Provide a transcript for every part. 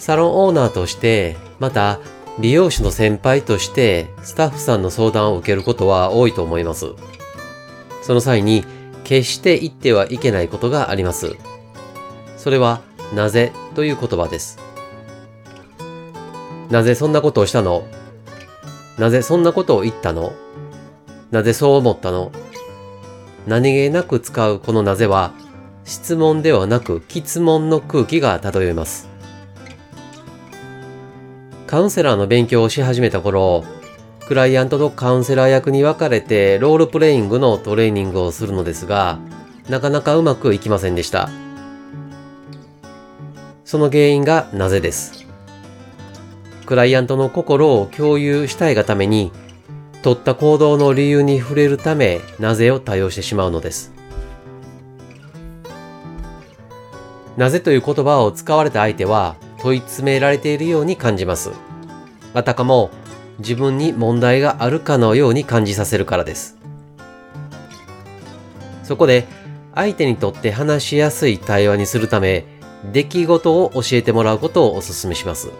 サロンオーナーとして、また美容師の先輩としてスタッフさんの相談を受けることは多いと思います。その際に決して言ってはいけないことがあります。それはなぜという言葉です。なぜそんなことをしたの？なぜそんなことを言ったの？なぜそう思ったの？何気なく使うこのなぜは質問ではなく質問の空気が漂います。カウンセラーの勉強をし始めた頃、クライアントとカウンセラー役に分かれてロールプレイングのトレーニングをするのですが、なかなかうまくいきませんでした。その原因がなぜです。クライアントの心を共有したいがために、取った行動の理由に触れるため、なぜを多用してしまうのです。なぜという言葉を使われた相手は、問い詰められているように感じます。あたかも自分に問題があるかのように感じさせるからです。そこで相手にとって話しやすい対話にするため、出来事を教えてもらうことをお勧めします。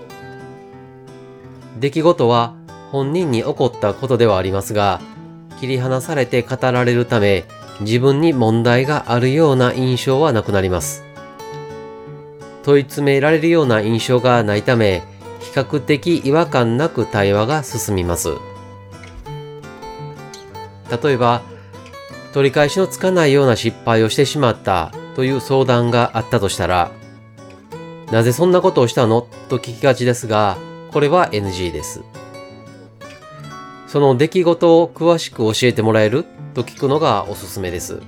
出来事は本人に起こったことではありますが、切り離されて語られるため、自分に問題があるような印象はなくなります。問い詰められるような印象がないため、比較的違和感なく対話が進みます。例えば、取り返しのつかないような失敗をしてしまったという相談があったとしたら、なぜそんなことをしたの？と聞きがちですが、これは NG です。その出来事を詳しく教えてもらえる？と聞くのがおすすめです。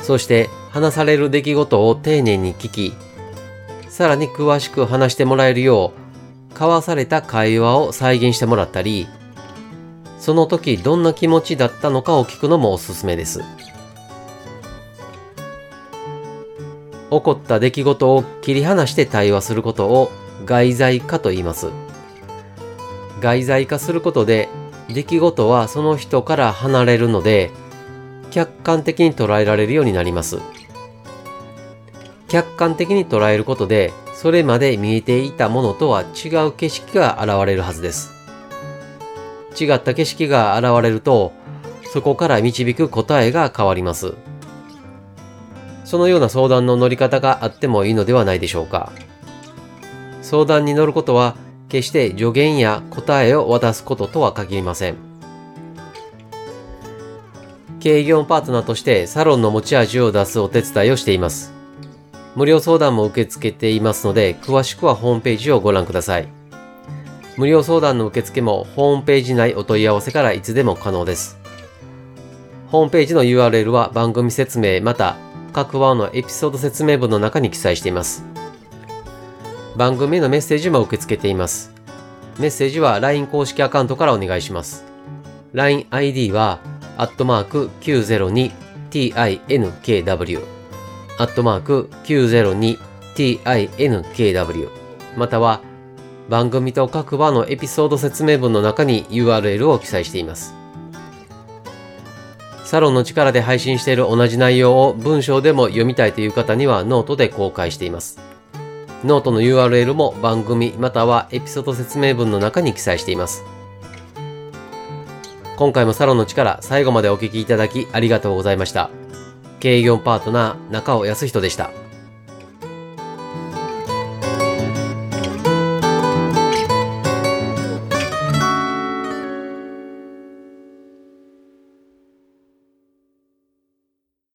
そして話される出来事を丁寧に聞き、さらに詳しく話してもらえるよう、交わされた会話を再現してもらったり、その時どんな気持ちだったのかを聞くのもおすすめです。起こった出来事を切り離して対話することを外在化と言います。外在化することで出来事はその人から離れるので客観的に捉えられるようになります。客観的に捉えることで、それまで見えていたものとは違う景色が現れるはずです。違った景色が現れると、そこから導く答えが変わります。そのような相談の乗り方があってもいいのではないでしょうか。相談に乗ることは、決して助言や答えを渡すこととは限りません。経営業パートナーとしてサロンの持ち味を出すお手伝いをしています。無料相談も受け付けていますので、詳しくはホームページをご覧ください。無料相談の受付もホームページ内お問い合わせからいつでも可能です。ホームページの URL は番組説明また各話のエピソード説明文の中に記載しています。番組へのメッセージも受け付けています。メッセージは LINE 公式アカウントからお願いします。LINEID はアットマーク 902tinkw アットマーク 902tinkw または番組と各場のエピソード説明文の中に URL を記載しています。サロンの力で配信している同じ内容を文章でも読みたいという方にはノートで公開しています。ノートの URL も番組またはエピソード説明文の中に記載しています。今回もサロンの力、最後までお聞きいただきありがとうございました。経営業パートナー、中尾康人でした。